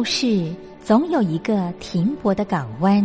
故事总有一个停泊的港湾。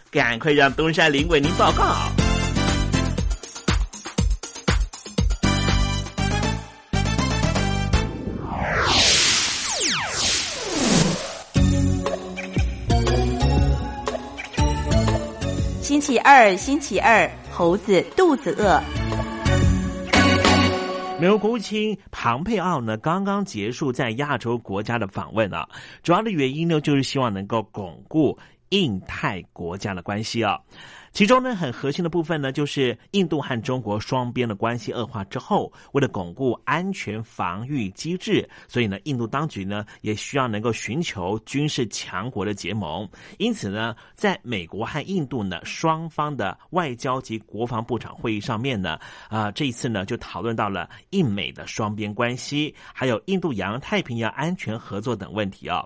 赶快让东山林为您报告。星期二，星期二，猴子肚子饿。美国国务卿庞佩奥呢，刚刚结束在亚洲国家的访问啊，主要的原因呢，就是希望能够巩固印太国家的关系啊。其中呢，很核心的部分呢，就是印度和中国双边的关系恶化之后，为了巩固安全防御机制，所以呢，印度当局呢也需要能够寻求军事强国的结盟。因此呢，在美国和印度呢双方的外交及国防部长会议上面呢，啊，这一次呢就讨论到了印美的双边关系，还有印度洋太平洋安全合作等问题啊。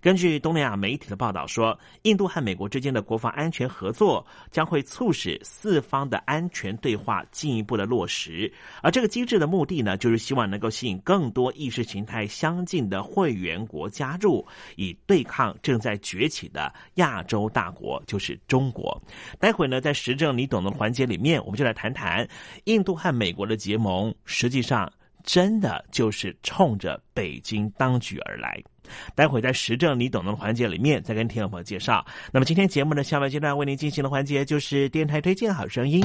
根据东南亚媒体的报道说，印度和美国之间的国防安全合作将会促使四方的安全对话进一步的落实。而这个机制的目的呢，就是希望能够吸引更多意识形态相近的会员国加入，以对抗正在崛起的亚洲大国，就是中国。待会呢，在实证你懂的环节里面，我们就来谈谈印度和美国的结盟，实际上真的就是冲着北京当局而来。待会在实证你懂的环节里面再跟听众朋友介绍。那么今天节目的下半阶段为您进行的环节就是电台推荐好声音。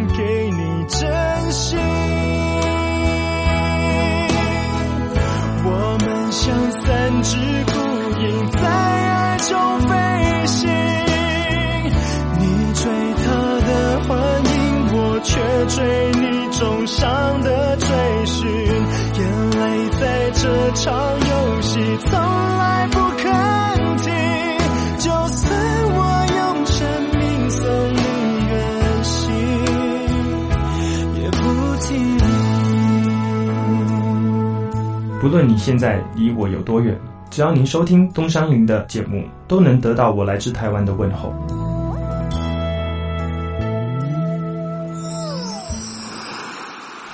追你重伤的追寻。眼泪在这场游戏从来不肯停，就算我用生命送你远行，也不停。不论你现在离我有多远，只要您收听东山林的节目，都能得到我来自台湾的问候。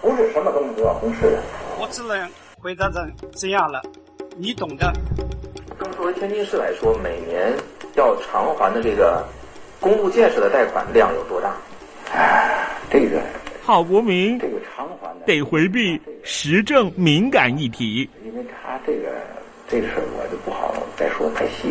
不是什么东西都要公示的。我只能回答成这样了，你懂的。作为天津市来说，每年要偿还的这个公路建设的贷款量有多大？哎，这个。郝国民这个偿还得回避时政敏感议题，因为他这个这个事儿我就不好再说太细。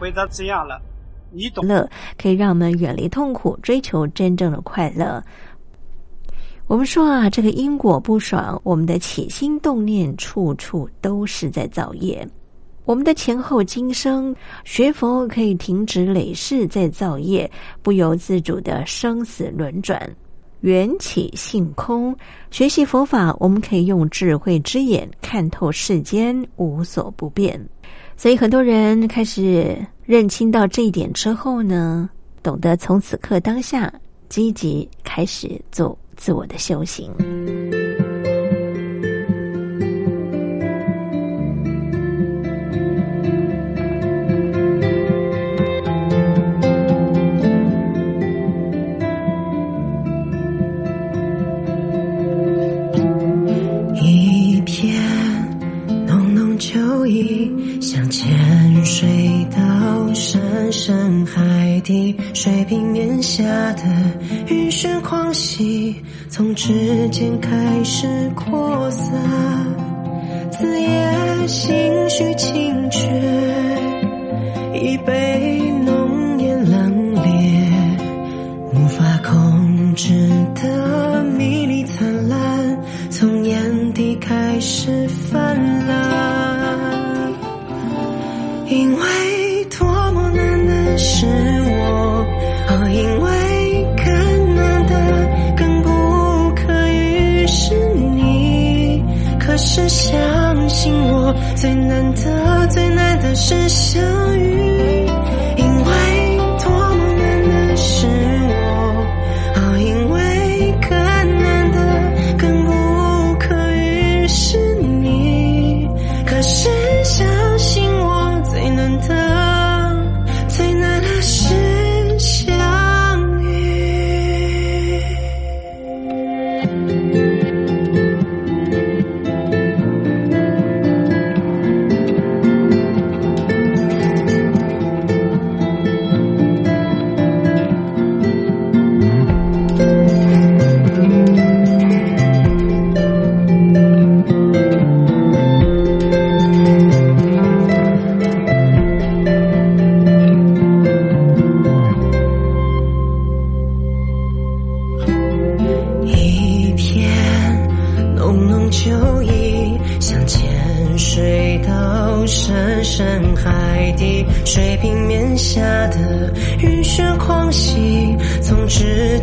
回答这样了，你懂。乐可以让我们远离痛苦，追求真正的快乐。我们说啊，这个因果不爽，我们的起心动念处处都是在造业。我们的前后今生学佛可以停止累世在造业，不由自主的生死轮转，缘起性空。学习佛法，我们可以用智慧之眼看透世间无所不变。所以很多人开始认清到这一点之后呢，懂得从此刻当下积极开始做。自我的修行。从指尖开始扩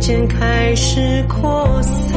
渐渐开始扩散。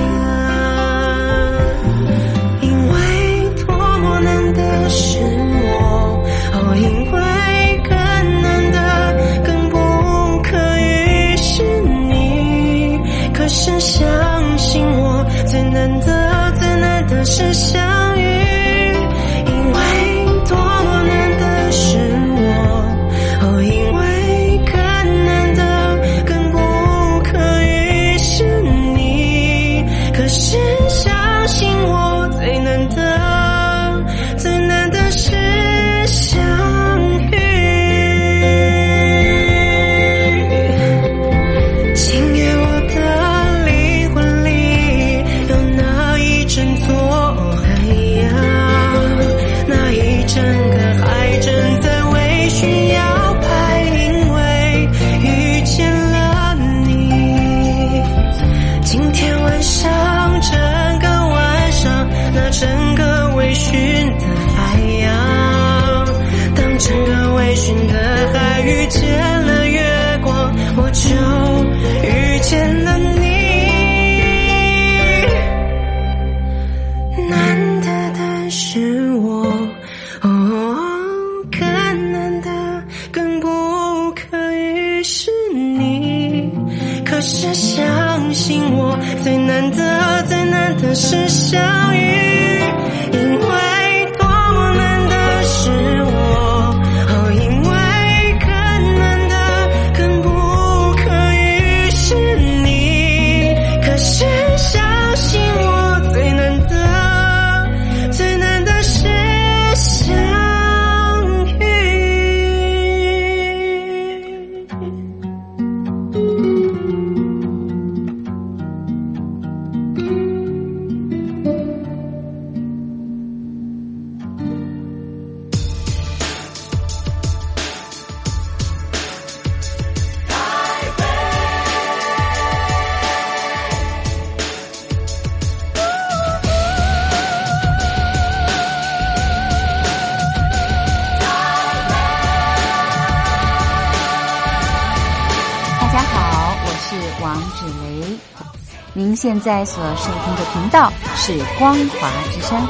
现在所收听的频道是光华之声，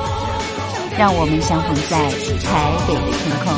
让我们相逢在台北的天空。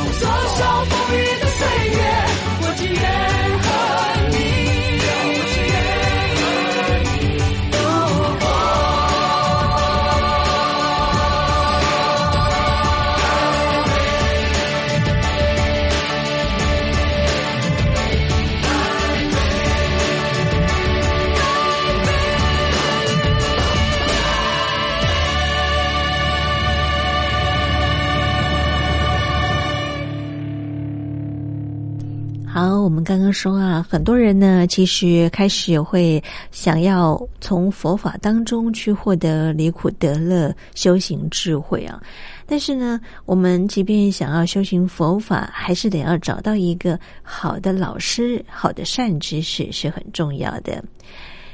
我们刚刚说啊，很多人呢，其实开始会想要从佛法当中去获得离苦得乐、修行智慧啊。但是呢，我们即便想要修行佛法，还是得要找到一个好的老师、好的善知识是很重要的。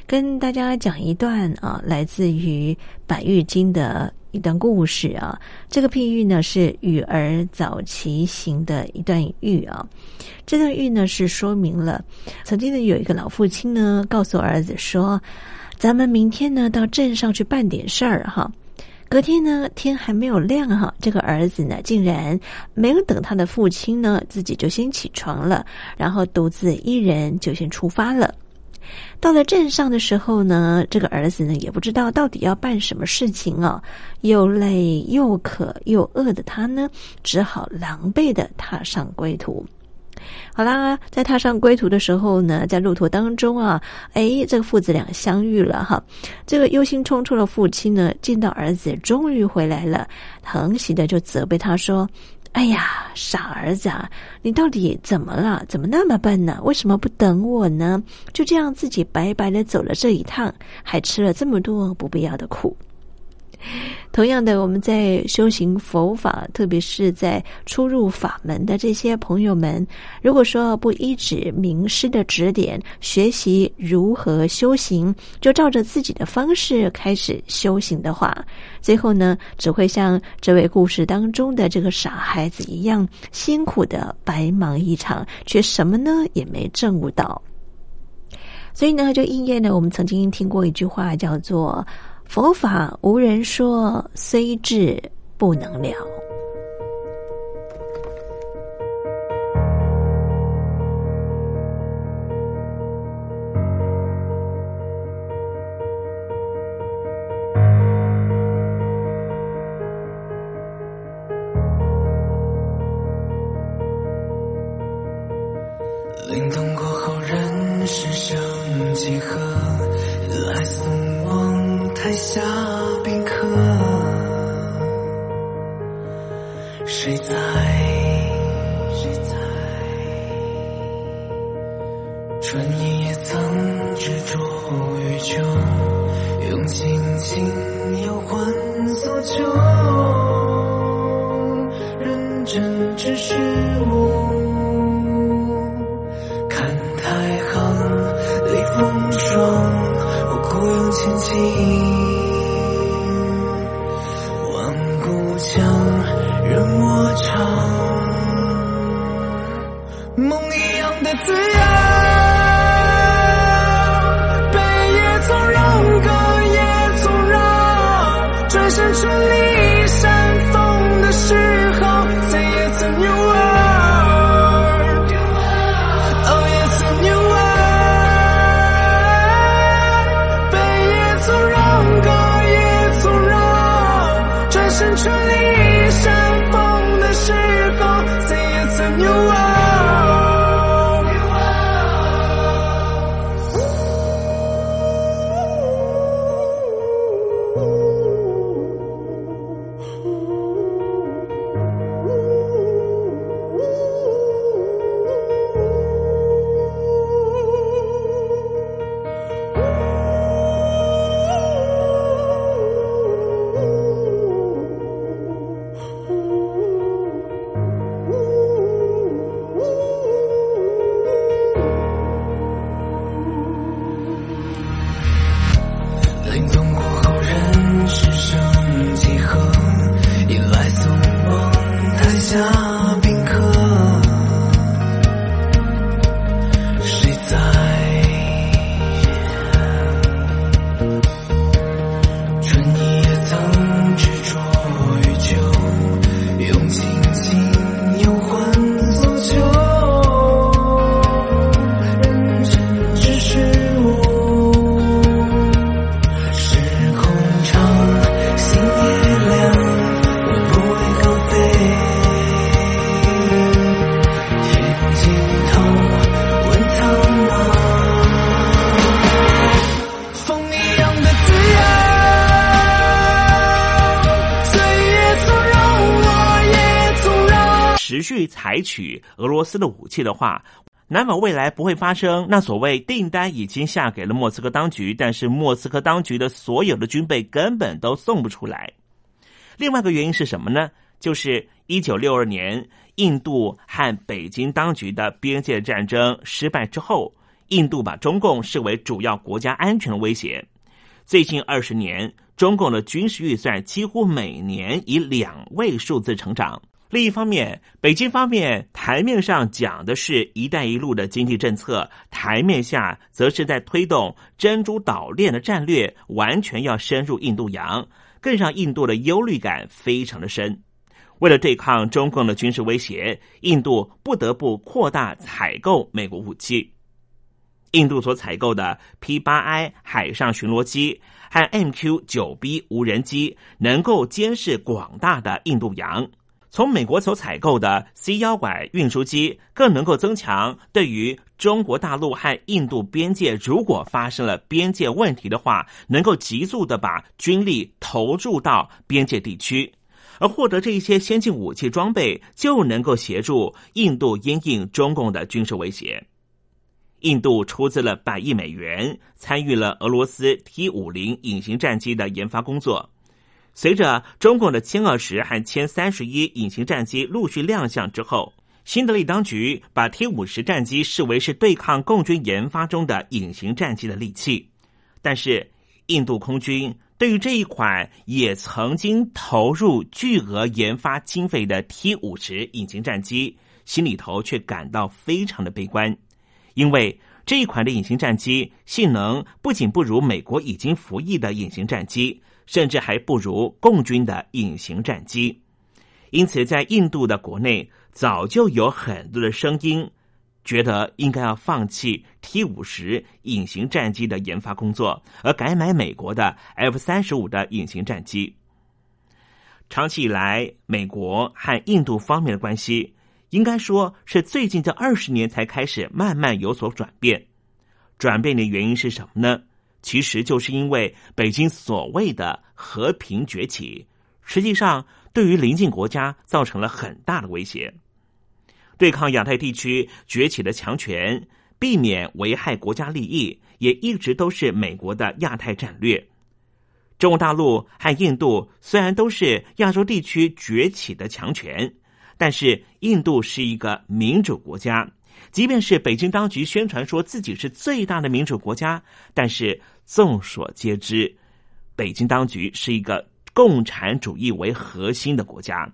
跟大家讲一段啊，来自于《百喻经》的一段故事啊。这个譬喻呢是与儿早期行的一段喻啊。这段喻呢是说明了，曾经呢有一个老父亲呢告诉儿子说：“咱们明天呢到镇上去办点事儿哈。”隔天呢天还没有亮哈，这个儿子呢竟然没有等他的父亲呢，自己就先起床了，然后独自一人就先出发了。到了镇上的时候呢，这个儿子呢也不知道到底要办什么事情啊，又累又渴又饿的他呢，只好狼狈的踏上归途。好啦，在踏上归途的时候呢，在路途当中啊，哎，这个父子俩相遇了哈。这个忧心忡忡的父亲呢，见到儿子终于回来了，疼惜的就责备他说。哎呀，傻儿子啊，你到底怎么了？怎么那么笨呢？为什么不等我呢？就这样自己白白的走了这一趟，还吃了这么多不必要的苦。同样的，我们在修行佛法，特别是在初入法门的这些朋友们，如果说不依止名师的指点，学习如何修行，就照着自己的方式开始修行的话，最后呢，只会像这位故事当中的这个傻孩子一样，辛苦的白忙一场，却什么呢也没证悟到。所以呢，就应验了我们曾经听过一句话，叫做。佛法无人说，虽智不能了。灵动过后，人世生几何？来送往台下宾客，谁在？谁在？春意也曾执着于秋，用尽情忧换所求，认真只是我。看太行里风霜，轻轻。斯的武器的话，难保未来不会发生那所谓订单已经下给了莫斯科当局，但是莫斯科当局的所有的军备根本都送不出来。另外一个原因是什么呢？就是一九六二年印度和北京当局的边界战争失败之后，印度把中共视为主要国家安全威胁。最近二十年，中共的军事预算几乎每年以两位数字成长。另一方面，北京方面台面上讲的是一带一路的经济政策，台面下则是在推动珍珠岛链的战略，完全要深入印度洋，更让印度的忧虑感非常的深。为了对抗中共的军事威胁，印度不得不扩大采购美国武器。印度所采购的 P 八 I 海上巡逻机和 MQ 九 B 无人机，能够监视广大的印度洋。从美国所采购的 C 幺拐运输机，更能够增强对于中国大陆和印度边界，如果发生了边界问题的话，能够急速的把军力投入到边界地区，而获得这一些先进武器装备，就能够协助印度因应中共的军事威胁。印度出资了百亿美元，参与了俄罗斯 T 五零隐形战机的研发工作。随着中共的歼二十和歼三十一隐形战机陆续亮相之后，新德里当局把 T 五十战机视为是对抗共军研发中的隐形战机的利器。但是，印度空军对于这一款也曾经投入巨额研发经费的 T 五十隐形战机，心里头却感到非常的悲观，因为这一款的隐形战机性能不仅不如美国已经服役的隐形战机。甚至还不如共军的隐形战机，因此在印度的国内早就有很多的声音，觉得应该要放弃 T 五十隐形战机的研发工作，而改买美国的 F 三十五的隐形战机。长期以来，美国和印度方面的关系，应该说是最近这二十年才开始慢慢有所转变。转变的原因是什么呢？其实就是因为北京所谓的和平崛起，实际上对于邻近国家造成了很大的威胁。对抗亚太地区崛起的强权，避免危害国家利益，也一直都是美国的亚太战略。中国大陆和印度虽然都是亚洲地区崛起的强权，但是印度是一个民主国家。即便是北京当局宣传说自己是最大的民主国家，但是众所皆知，北京当局是一个共产主义为核心的国家，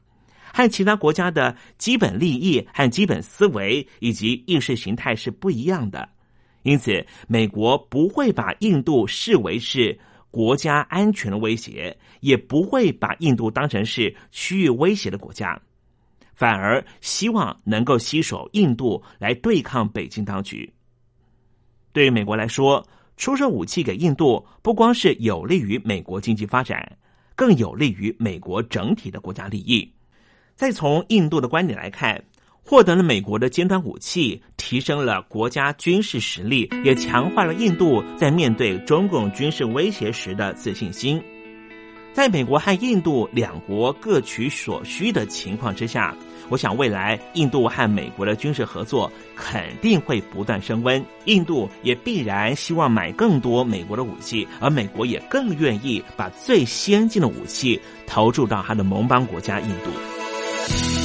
和其他国家的基本利益和基本思维以及意识形态是不一样的。因此，美国不会把印度视为是国家安全的威胁，也不会把印度当成是区域威胁的国家。反而希望能够携手印度来对抗北京当局。对于美国来说，出售武器给印度不光是有利于美国经济发展，更有利于美国整体的国家利益。再从印度的观点来看，获得了美国的尖端武器，提升了国家军事实力，也强化了印度在面对中共军事威胁时的自信心。在美国和印度两国各取所需的情况之下，我想未来印度和美国的军事合作肯定会不断升温。印度也必然希望买更多美国的武器，而美国也更愿意把最先进的武器投注到他的盟邦国家印度。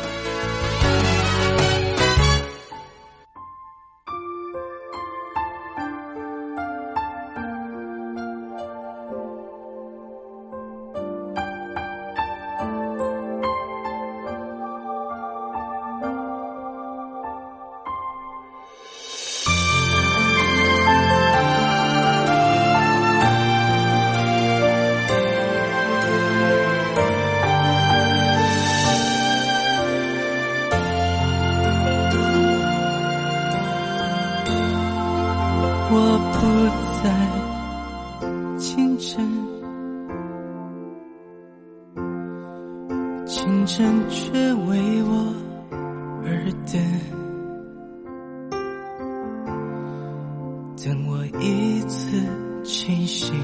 我一次清醒，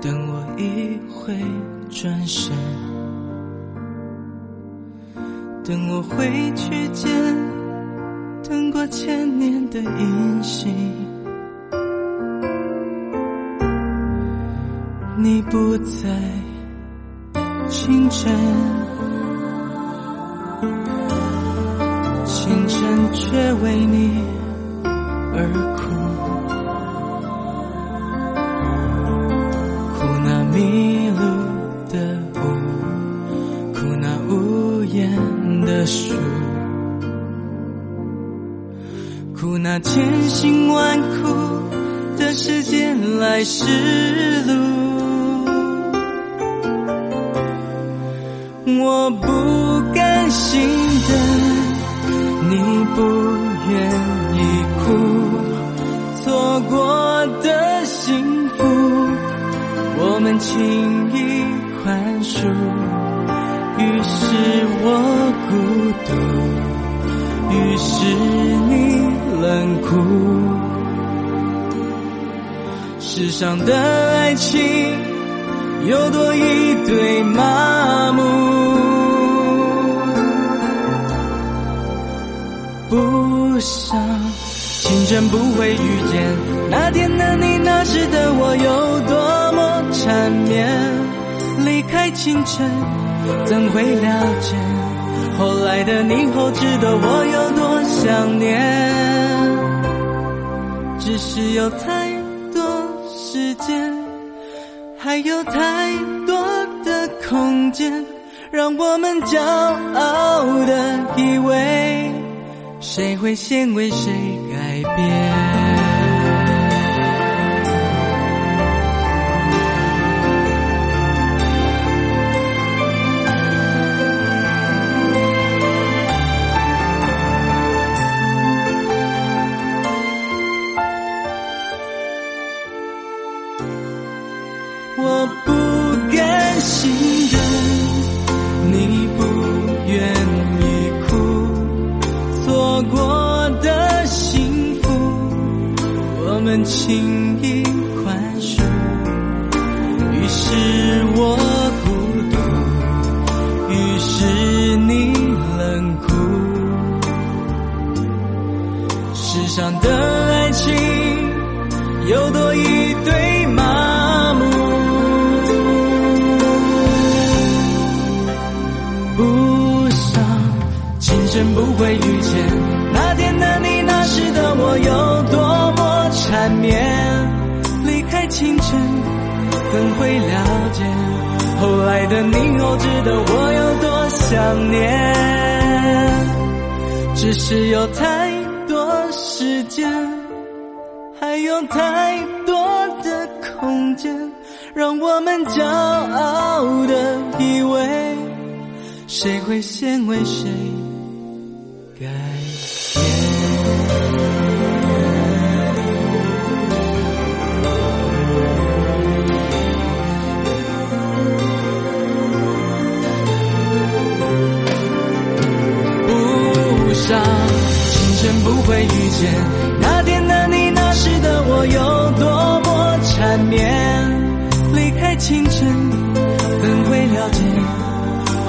等我一回转身，等我回去见，等过千年的音信。你不在清晨，清晨却为你而，哭千辛万苦的时间来时路。我不甘心的，你不愿意哭，错过的幸福，我们轻易宽恕。于是我孤独，于是你冷酷。世上的爱情有多一对麻木。不想，清晨不会遇见那天的你，那时的我有多么缠绵。离开清晨，怎会了解后来的你后知道我有多想念？只是有太多时间，还有太多的空间，让我们骄傲的以为，谁会先为谁改变？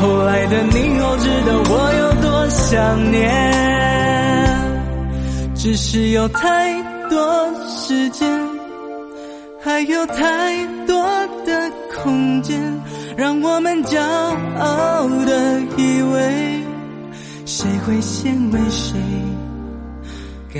后来的你，后知道我有多想念，只是有太多时间，还有太多的空间，让我们骄傲的以为，谁会先为谁改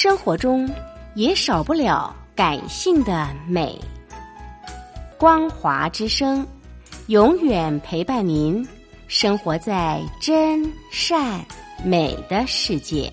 生活中也少不了感性的美。光华之声，永远陪伴您，生活在真善美的世界。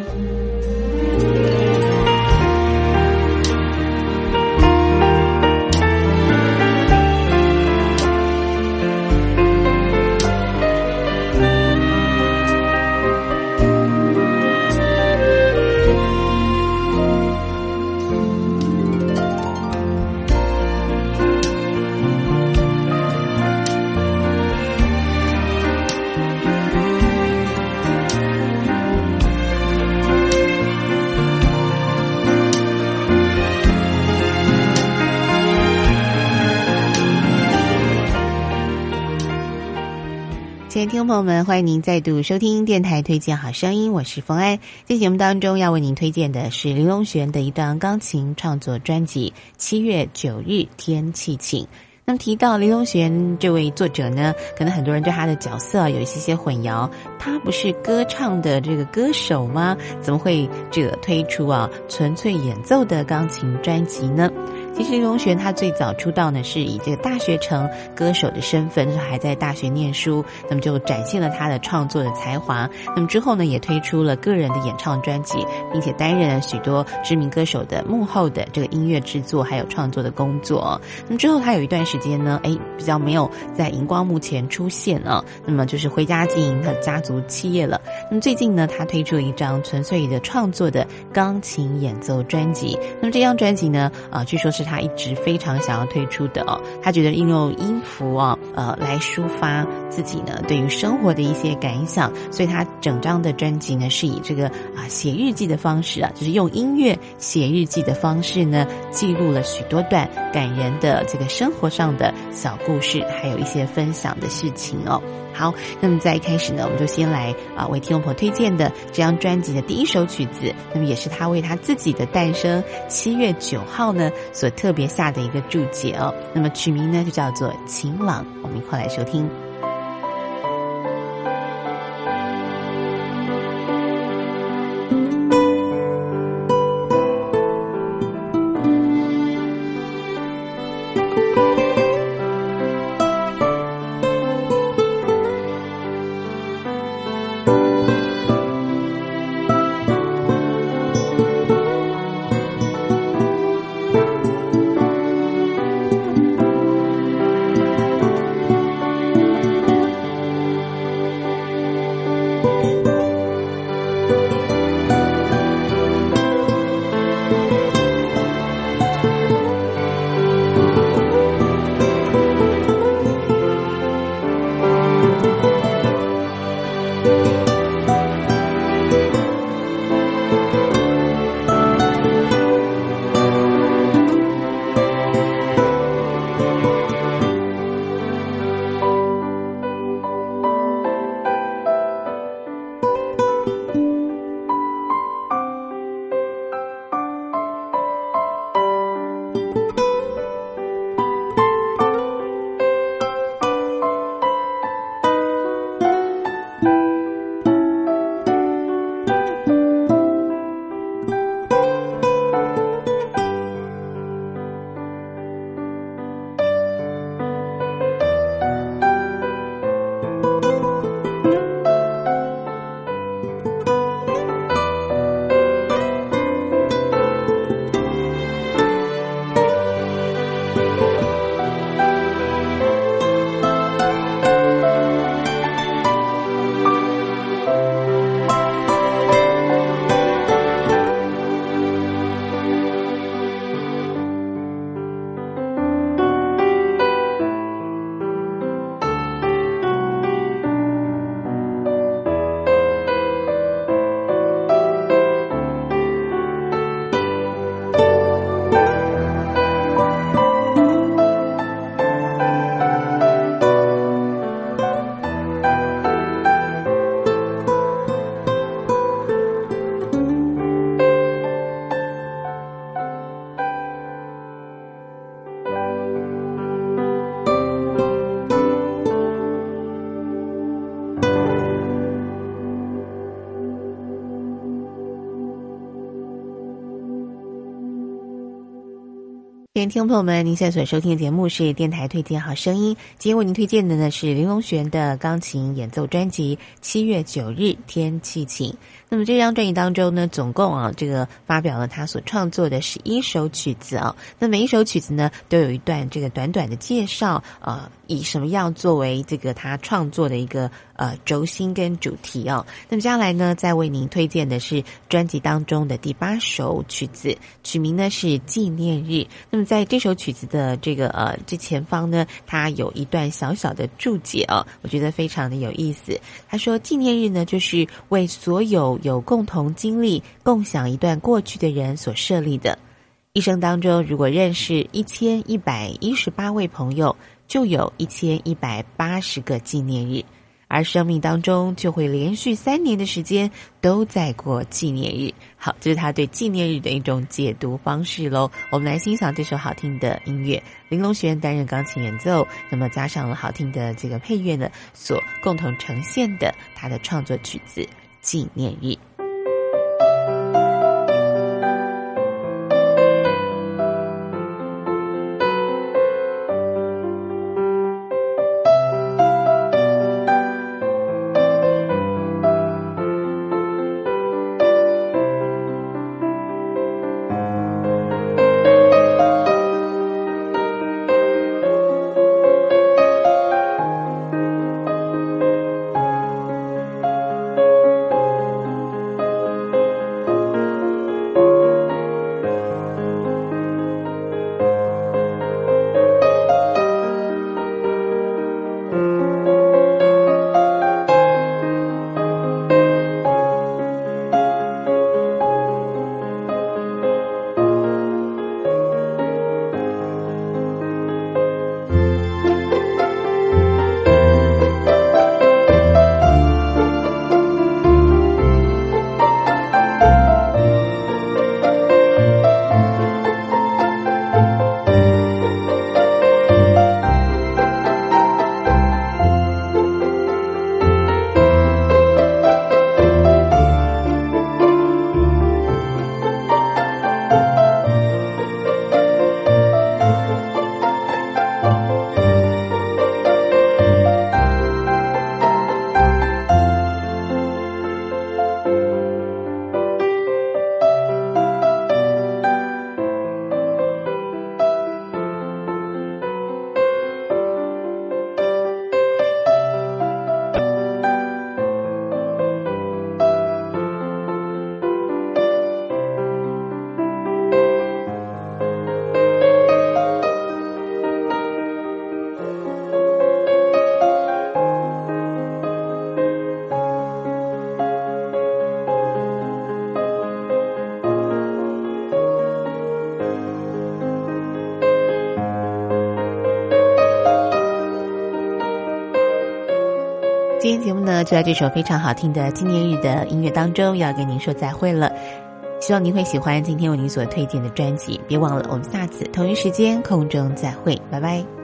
朋友们，欢迎您再度收听电台推荐好声音，我是冯安。在节目当中要为您推荐的是林隆璇的一段钢琴创作专辑《七月九日天气晴》。那么提到林隆璇这位作者呢，可能很多人对他的角色有一些些混淆。他不是歌唱的这个歌手吗？怎么会这推出啊纯粹演奏的钢琴专辑呢？其实林隆璇他最早出道呢，是以这个大学城歌手的身份，还在大学念书，那么就展现了他的创作的才华。那么之后呢，也推出了个人的演唱专辑，并且担任了许多知名歌手的幕后的这个音乐制作还有创作的工作。那么之后他有一段时间呢，哎，比较没有在荧光幕前出现啊，那么就是回家经营他家族企业了。那么最近呢，他推出了一张纯粹的创作的钢琴演奏专辑。那么这张专辑呢，啊，据说是。是他一直非常想要推出的哦，他觉得应用音符啊，呃，来抒发自己呢对于生活的一些感想，所以他整张的专辑呢是以这个啊写日记的方式啊，就是用音乐写日记的方式呢，记录了许多段感人的这个生活上的小故事，还有一些分享的事情哦。好，那么在一开始呢，我们就先来啊为听众朋友推荐的这张专辑的第一首曲子，那么也是他为他自己的诞生七月九号呢所特别下的一个注解哦。那么曲名呢就叫做《晴朗》，我们一块来收听。听众朋友们，您现在所收听的节目是电台推荐好声音。今天为您推荐的呢是林隆璇的钢琴演奏专辑《七月九日天气晴》。那么这张专辑当中呢，总共啊这个发表了他所创作的十一首曲子啊。那每一首曲子呢，都有一段这个短短的介绍，呃，以什么样作为这个他创作的一个呃轴心跟主题啊。那么接下来呢，再为您推荐的是专辑当中的第八首曲子，曲名呢是《纪念日》。那么在这首曲子的这个呃这前方呢，它有一段小小的注解啊，我觉得非常的有意思。他说，纪念日呢，就是为所有有共同经历、共享一段过去的人所设立的。一生当中，如果认识一千一百一十八位朋友，就有一千一百八十个纪念日。而生命当中就会连续三年的时间都在过纪念日。好，这是他对纪念日的一种解读方式喽。我们来欣赏这首好听的音乐，玲珑学院担任钢琴演奏，那么加上了好听的这个配乐呢，所共同呈现的他的创作曲子《纪念日》。就在这首非常好听的纪念日的音乐当中，要跟您说再会了。希望您会喜欢今天为您所推荐的专辑。别忘了，我们下次同一时间空中再会，拜拜。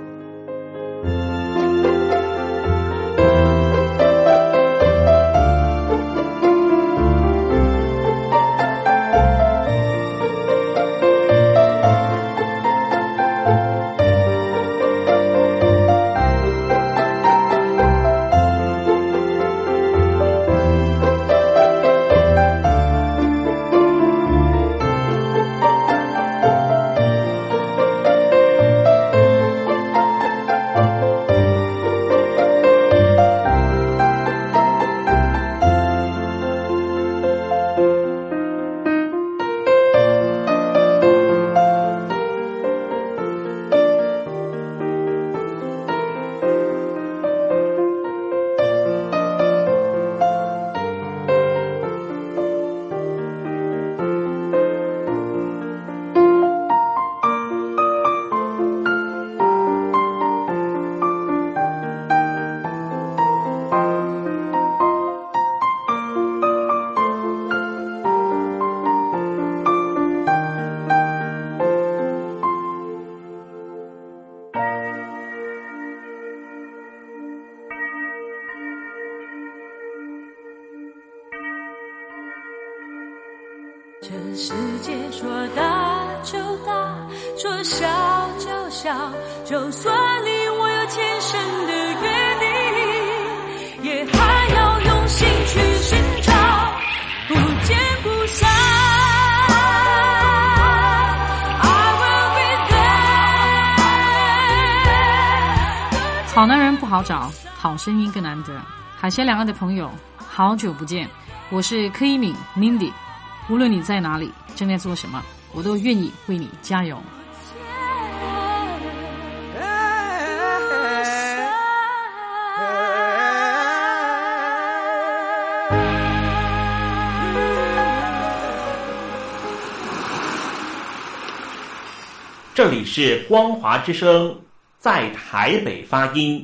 声音更难得。海峡两岸的朋友，好久不见，我是柯一敏 Mindy。无论你在哪里，正在做什么，我都愿意为你加油。这里是光华之声，在台北发音。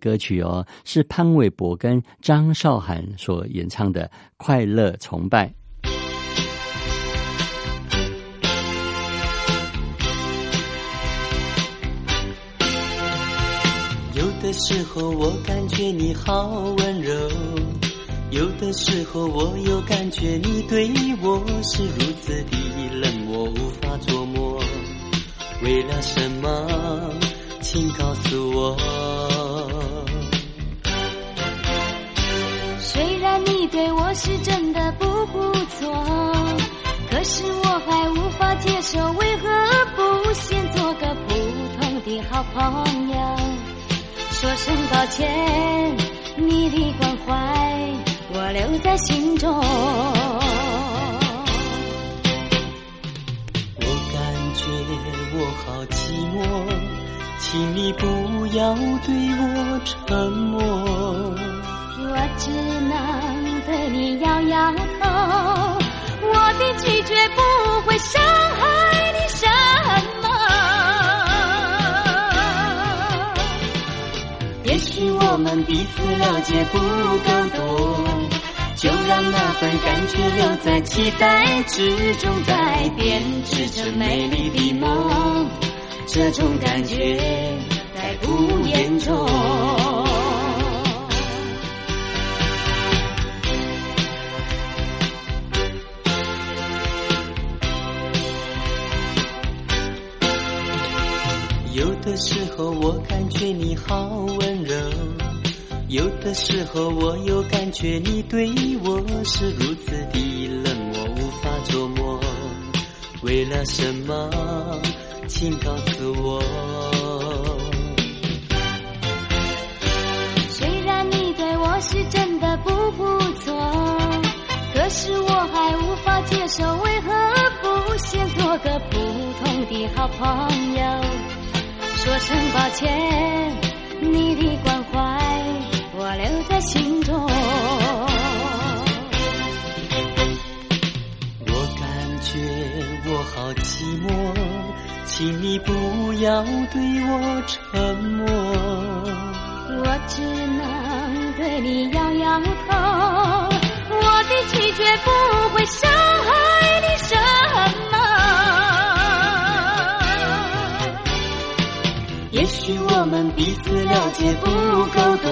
歌曲哦，是潘玮柏跟张韶涵所演唱的《快乐崇拜》。有的时候我感觉你好温柔，有的时候我又感觉你对我是如此的冷漠，无法琢磨。为了什么？请告诉我。虽然你对我是真的不不错，可是我还无法接受，为何不先做个普通的好朋友？说声抱歉，你的关怀我留在心中。我感觉我好寂寞，请你不要对我沉默。我只能对你摇摇头，我的拒绝不会伤害你什么。也许我们彼此了解不够多，就让那份感觉留在期待之中，再编织着美丽的梦。这种感觉在不言中。有的时候我感觉你好温柔，有的时候我又感觉你对我是如此的冷漠，无法琢磨。为了什么？请告诉我。虽然你对我是真的不不错，可是我还无法接受，为何不先做个普通的好朋友？说声抱歉，你的关怀我留在心中。我感觉我好寂寞，请你不要对我沉默。我只能对你摇摇头，我的拒绝不会伤害你什么。也许我们彼此了解不够多，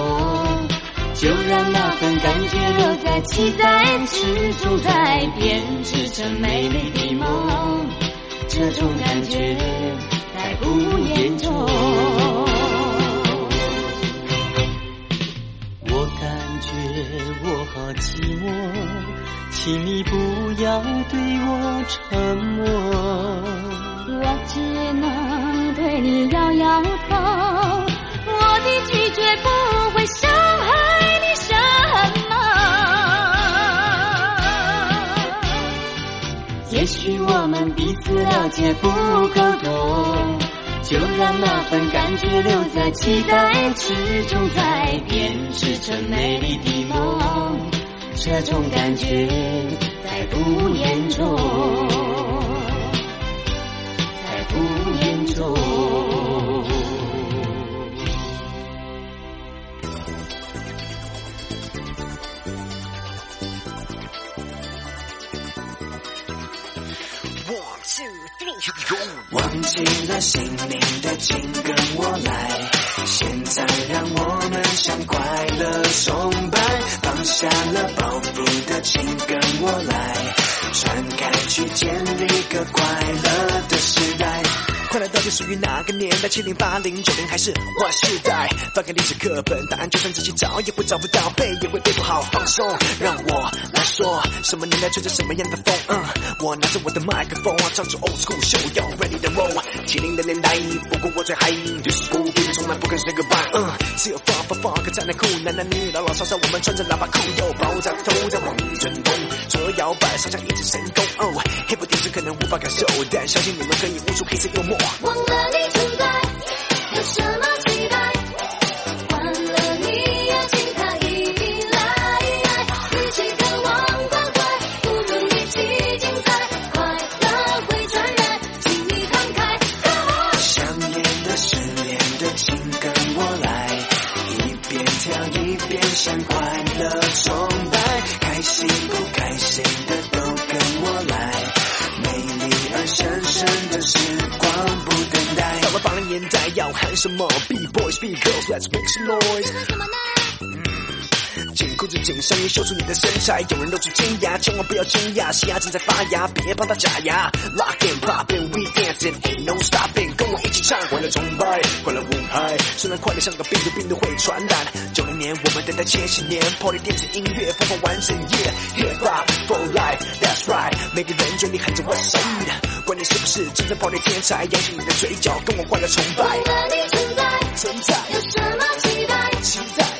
就让那份感觉留在期待之中，再编织成美丽的梦。这种感觉再不严重。我感觉我好寂寞，请你不要对我沉默。我只能对你摇摇头，我的拒绝不会伤害你什么。也许我们彼此了解不够多，就让那份感觉留在期待之中，再编织成美丽的梦。这种感觉再不严重，忘记了姓名的，请跟我来。现在让我们向快乐崇拜，放下了包袱的，请跟我来。传开去建立个快乐的时代。快乐到底属于哪个年代？七零、八零、九零还是 Y 世代？翻开历史课本，答案就算自己找也会找不到，背也会背不好。放松，让我来说，什么年代吹着什么样的风？嗯，我拿着我的麦克风，唱出 old school show，要 ready to roll。七零的年代，不过我最嗨，就是不变，从来不肯 say goodbye。嗯，只有 funk funk funk 在那酷，男男女女老老少少，我们穿着喇叭裤，又爆炸头在往前冲，左右摇摆，上下一指神功。哦，hip hop 电视可能无法感受，但相信你们可以悟出黑色幽默。忘了你存在，有什么要喊什么？B boys, B girls, let's make some noise。 紧裤子紧上衣，秀出你的身材。有人露出尖牙，千万不要惊讶，新芽正在发芽，别帮它假牙。Lock and pop and we dancing, ain't no stopping，跟我一起唱，快乐崇拜，快乐舞嗨。虽然快乐像个病毒，病毒会传染。九零年我们等待千禧年，Party 电子音乐疯狂完整，Yeah，Hip hop for life，That's right，每个人嘴里喊着 What's up，管你是不是真正 Party 天才，扬起你的嘴角，跟我快乐崇拜。忘了你存在，存在，有什么期待？期待。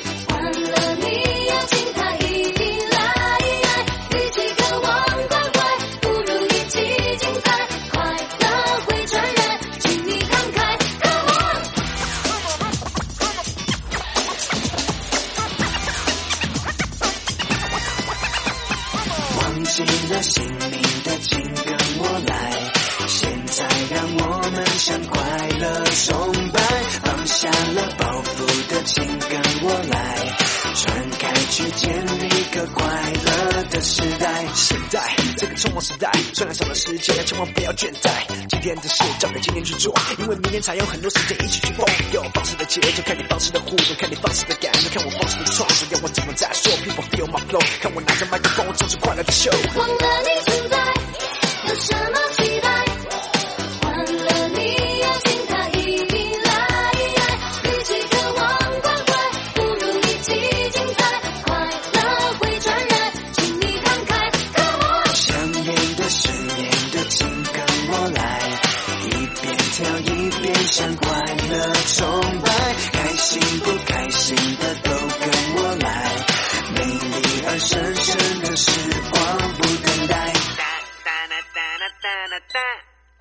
建立一个快乐的时代。时代这个匆忙时代，虽然少了时间，千万不要倦怠。今天的事交给今天去做，因为明天才有很多时间一起去疯。有放肆的节奏，看你放肆的互动，看你放肆的感受，看我放肆的创作，要我怎么再说？People feel my flow，看我拿着麦克风，唱出快乐的 show。忘了你存在，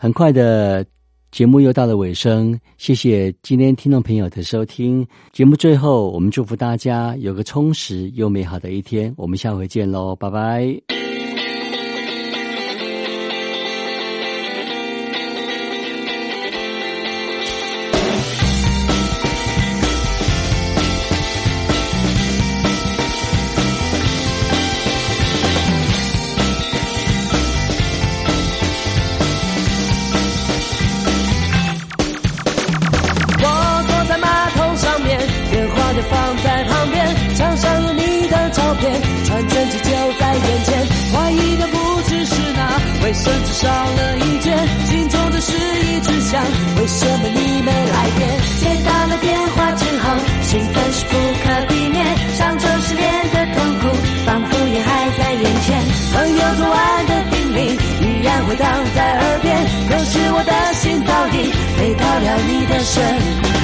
很快的节目又到了尾声谢谢今天听众朋友的收听。节目最后我们祝福大家有个充实又美好的一天我们下回见喽拜拜。飞到了你的身边